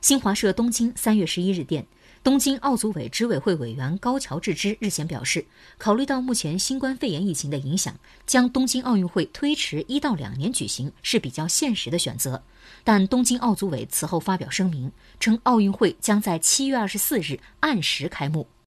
新华社东京三月十一日电东京奥组委执委会委员高桥智之日前表示考虑到目前新冠肺炎疫情的影响将东京奥运会推迟一到两年举行是比较现实的选择。但东京奥组委此后发表声明称奥运会将在七月二十四日按时开幕。